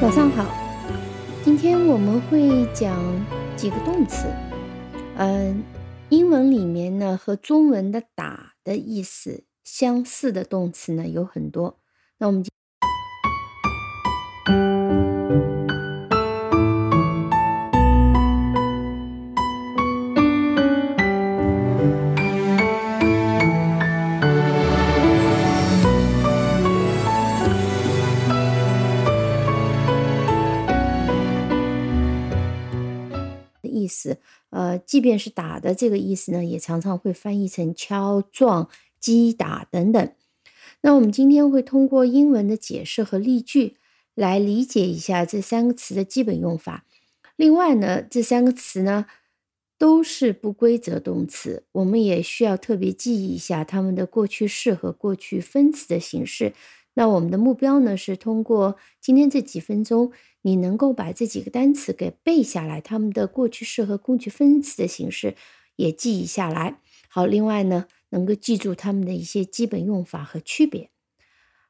早上好，今天我们会讲几个动词。嗯，英文里面呢和中文的“打”的意思相似的动词呢有很多。那我们。意思，呃，即便是打的这个意思呢，也常常会翻译成敲撞、击打等等。那我们今天会通过英文的解释和例句来理解一下这三个词的基本用法。另外呢，这三个词呢都是不规则动词，我们也需要特别记忆一下它们的过去式和过去分词的形式。那我们的目标呢是通过今天这几分钟。你能够把这几个单词给背下来，它们的过去式和过去分词的形式也记忆下来。好，另外呢，能够记住它们的一些基本用法和区别。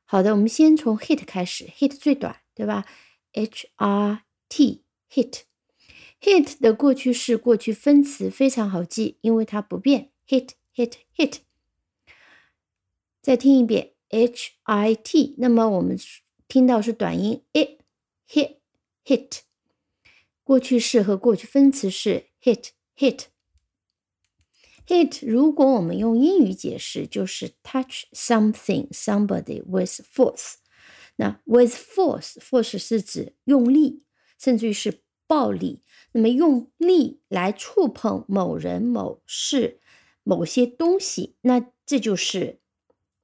好的，我们先从 hit 开始，hit 最短，对吧？h r t hit，hit 的过去式、过去分词非常好记，因为它不变，hit hit hit。再听一遍，h i t，那么我们听到是短音 it hit。hit，过去式和过去分词是 hit hit hit。如果我们用英语解释，就是 touch something somebody with force。那 with force force 是指用力，甚至于是暴力。那么用力来触碰某人、某事、某些东西，那这就是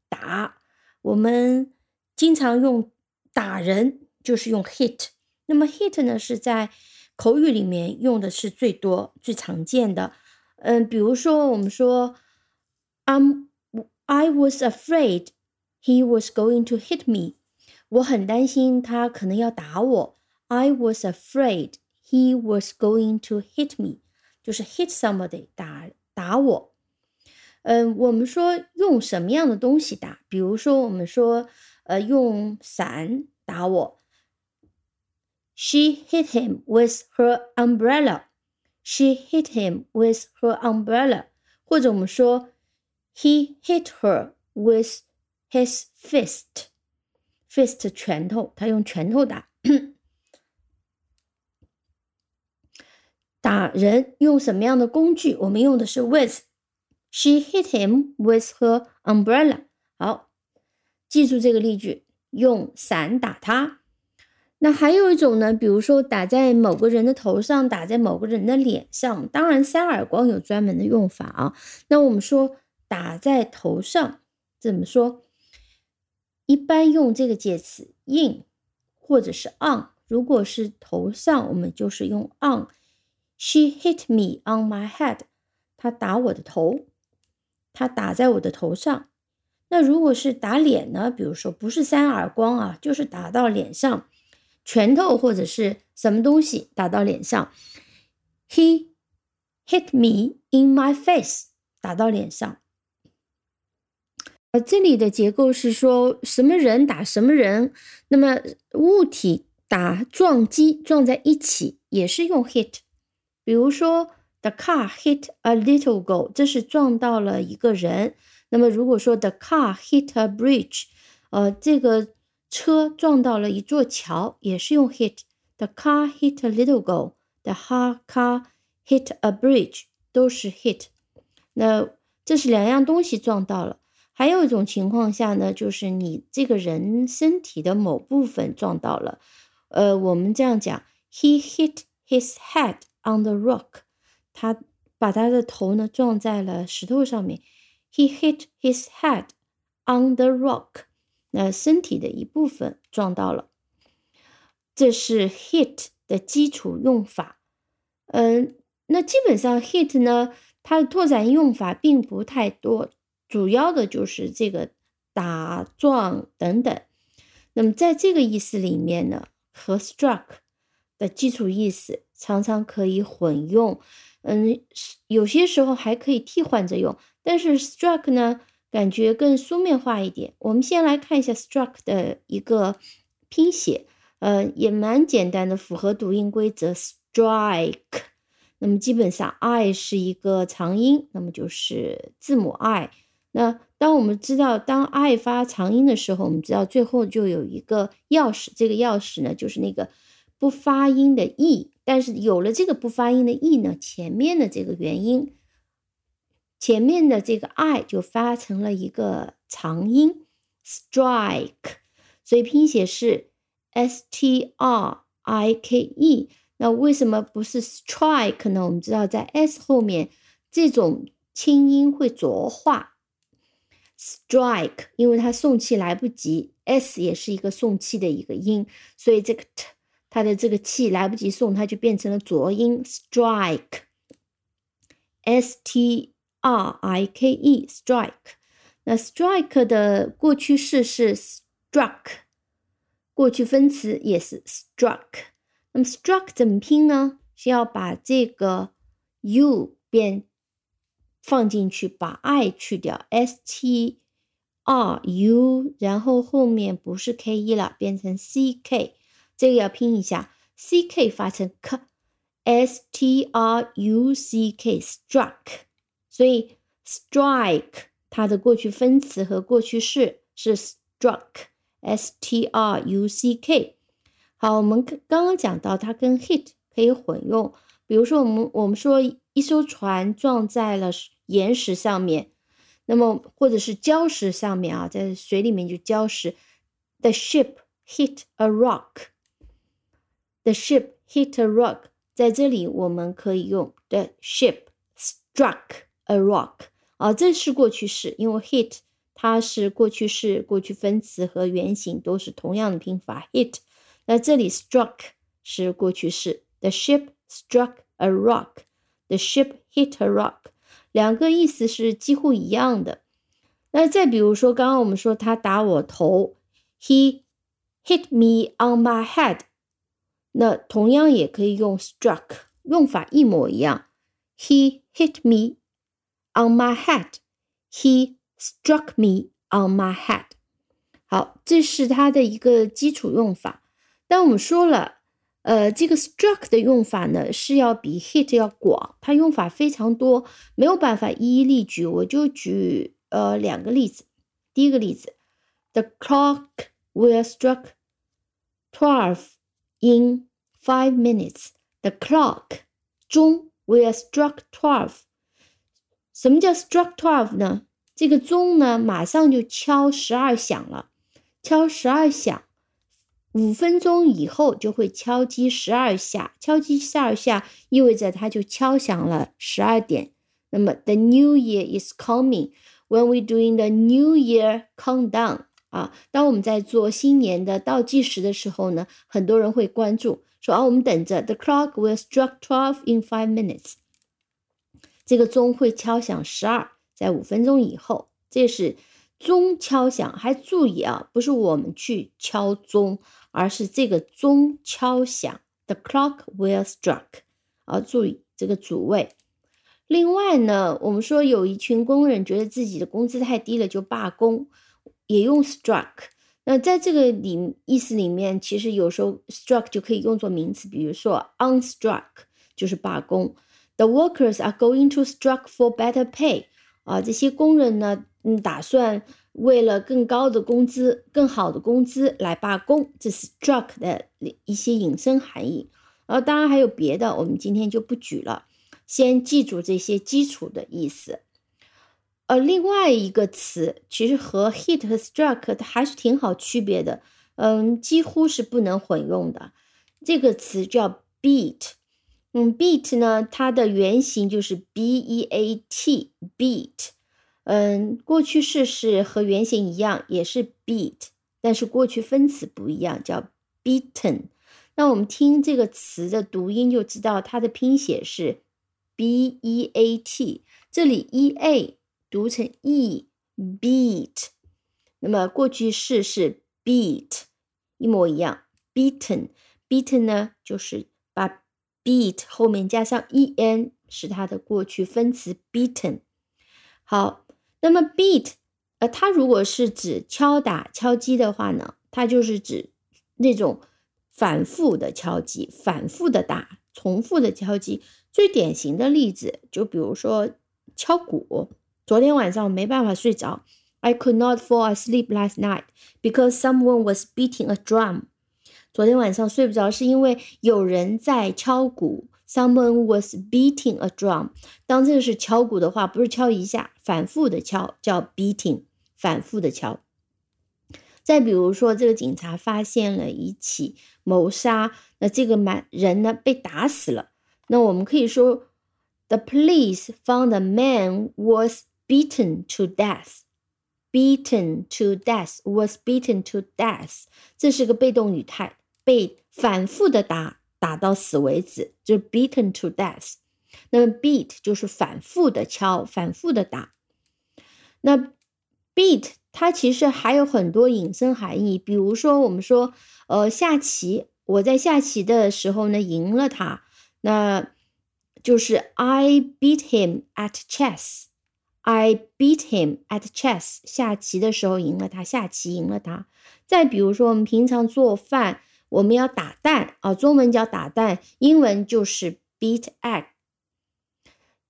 打。我们经常用打人，就是用 hit。那么 hit 呢是在口语里面用的是最多、最常见的。嗯，比如说我们说，I'm I was afraid he was going to hit me。我很担心他可能要打我。I was afraid he was going to hit me，就是 hit somebody 打打我。嗯，我们说用什么样的东西打？比如说我们说，呃，用伞打我。She hit him with her umbrella. She hit him with her umbrella. 或者我们说，He hit her with his fist. Fist 拳头，他用拳头打。打人用什么样的工具？我们用的是 with。She hit him with her umbrella. 好，记住这个例句，用伞打他。那还有一种呢，比如说打在某个人的头上，打在某个人的脸上。当然，扇耳光有专门的用法啊。那我们说打在头上怎么说？一般用这个介词 in 或者是 on。如果是头上，我们就是用 on。She hit me on my head。她打我的头，她打在我的头上。那如果是打脸呢？比如说不是扇耳光啊，就是打到脸上。拳头或者是什么东西打到脸上，He hit me in my face，打到脸上。呃，这里的结构是说什么人打什么人，那么物体打撞击撞在一起也是用 hit。比如说，the car hit a little girl，这是撞到了一个人。那么如果说 the car hit a bridge，呃，这个。车撞到了一座桥，也是用 hit。The car hit a little girl. The car hit a bridge，都是 hit。那这是两样东西撞到了。还有一种情况下呢，就是你这个人身体的某部分撞到了。呃，我们这样讲：He hit his head on the rock。他把他的头呢撞在了石头上面。He hit his head on the rock。那身体的一部分撞到了，这是 hit 的基础用法。嗯，那基本上 hit 呢，它的拓展用法并不太多，主要的就是这个打撞等等。那么在这个意思里面呢，和 struck 的基础意思常常可以混用，嗯，有些时候还可以替换着用。但是 struck 呢？感觉更书面化一点。我们先来看一下 struck 的一个拼写，呃，也蛮简单的，符合读音规则，strike。那么基本上，i 是一个长音，那么就是字母 i。那当我们知道当 i 发长音的时候，我们知道最后就有一个钥匙，这个钥匙呢就是那个不发音的 e。但是有了这个不发音的 e 呢，前面的这个元音，前面的这个 i 就发成了一个长音，strike。所以拼写是 s t r i k e。那为什么不是 strike 呢？我们知道在 s 后面这种轻音会浊化。strike，因为它送气来不及，s 也是一个送气的一个音，所以这个 t 它的这个气来不及送，它就变成了浊音 strike，s t r i k e，strike。那 strike 的过去式是 struck，过去分词也是 struck。那么 struck 怎么拼呢？是要把这个 u 变。放进去，把 i 去掉，s t r u，然后后面不是 k e 了，变成 c k，这个要拼一下，c k 发成 k，s t r u c k，struck，所以 strike 它的过去分词和过去式是 struck，s t r u c k。好，我们刚刚讲到它跟 hit 可以混用，比如说我们我们说一艘船撞在了。岩石上面，那么或者是礁石上面啊，在水里面就礁石。The ship hit a rock. The ship hit a rock. 在这里我们可以用 the ship struck a rock 啊，这是过去式，因为 hit 它是过去式，过去分词和原形都是同样的拼法 hit。那这里 struck 是过去式，The ship struck a rock. The ship hit a rock. 两个意思是几乎一样的。那再比如说，刚刚我们说他打我头，He hit me on my head。 那同样也可以用 struck，用法一模一样。He hit me on my head。He struck me on my head。好，这是它的一个基础用法。但我们说了。呃，这个 struck 的用法呢是要比 hit 要广，它用法非常多，没有办法一一例举，我就举呃两个例子。第一个例子，The clock will struck twelve in five minutes. The clock 钟 will struck twelve。什么叫 struck twelve 呢？这个钟呢马上就敲十二响了，敲十二响。五分钟以后就会敲击十二下，敲击十二下意味着它就敲响了十二点。那么，the new year is coming. When we doing the new year countdown 啊，当我们在做新年的倒计时的时候呢，很多人会关注说啊，我们等着，the clock will strike twelve in five minutes。这个钟会敲响十二，在五分钟以后，这是。钟敲响，还注意啊，不是我们去敲钟，而是这个钟敲响。The clock will strike。啊，注意这个主谓。另外呢，我们说有一群工人觉得自己的工资太低了，就罢工，也用 struck。那在这个里意思里面，其实有时候 struck 就可以用作名词，比如说 unstruck 就是罢工。The workers are going to strike for better pay。啊，这些工人呢？嗯，打算为了更高的工资、更好的工资来罢工，这是 struck 的一些引申含义。然后当然还有别的，我们今天就不举了，先记住这些基础的意思。呃，另外一个词其实和 hit 和 struck 它还是挺好区别的，嗯，几乎是不能混用的。这个词叫 beat，嗯，beat 呢，它的原型就是 b e a t，beat。嗯，过去式是和原型一样，也是 beat，但是过去分词不一样，叫 beaten。那我们听这个词的读音就知道，它的拼写是 b e a t，这里 e a 读成 e，beat。那么过去式是 beat，一模一样，beaten。beaten 呢，就是把 beat 后面加上 e n，是它的过去分词 beaten。好。那么 beat，呃，它如果是指敲打、敲击的话呢，它就是指那种反复的敲击，反复的打，重复的敲击。最典型的例子，就比如说敲鼓。昨天晚上我没办法睡着，I could not fall asleep last night because someone was beating a drum。昨天晚上睡不着，是因为有人在敲鼓。Someone was beating a drum。当这个是敲鼓的话，不是敲一下，反复的敲叫 beating，反复的敲。再比如说，这个警察发现了一起谋杀，那这个满人呢被打死了。那我们可以说，The police found the man was beaten to death. Beaten to death was beaten to death。这是个被动语态，被反复的打，打到死为止，就是 beaten to death。那么 beat 就是反复的敲，反复的打。那 beat 它其实还有很多引申含义，比如说我们说，呃，下棋，我在下棋的时候呢赢了他，那就是 I beat him at chess。I beat him at chess。下棋的时候赢了他，下棋赢了他。再比如说，我们平常做饭，我们要打蛋啊，中文叫打蛋，英文就是 beat egg。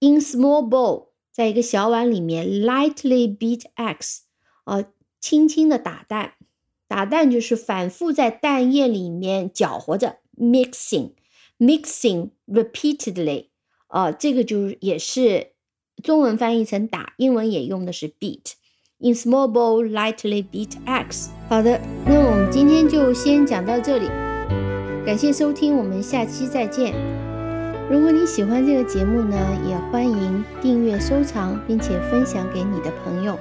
In small bowl，在一个小碗里面，lightly beat eggs。呃，轻轻的打蛋，打蛋就是反复在蛋液里面搅和着，mixing，mixing repeatedly，呃，这个就是也是中文翻译成打，英文也用的是 beat。In small bowl, lightly beat eggs。好的，那我们今天就先讲到这里，感谢收听，我们下期再见。如果你喜欢这个节目呢，也欢迎订阅、收藏，并且分享给你的朋友。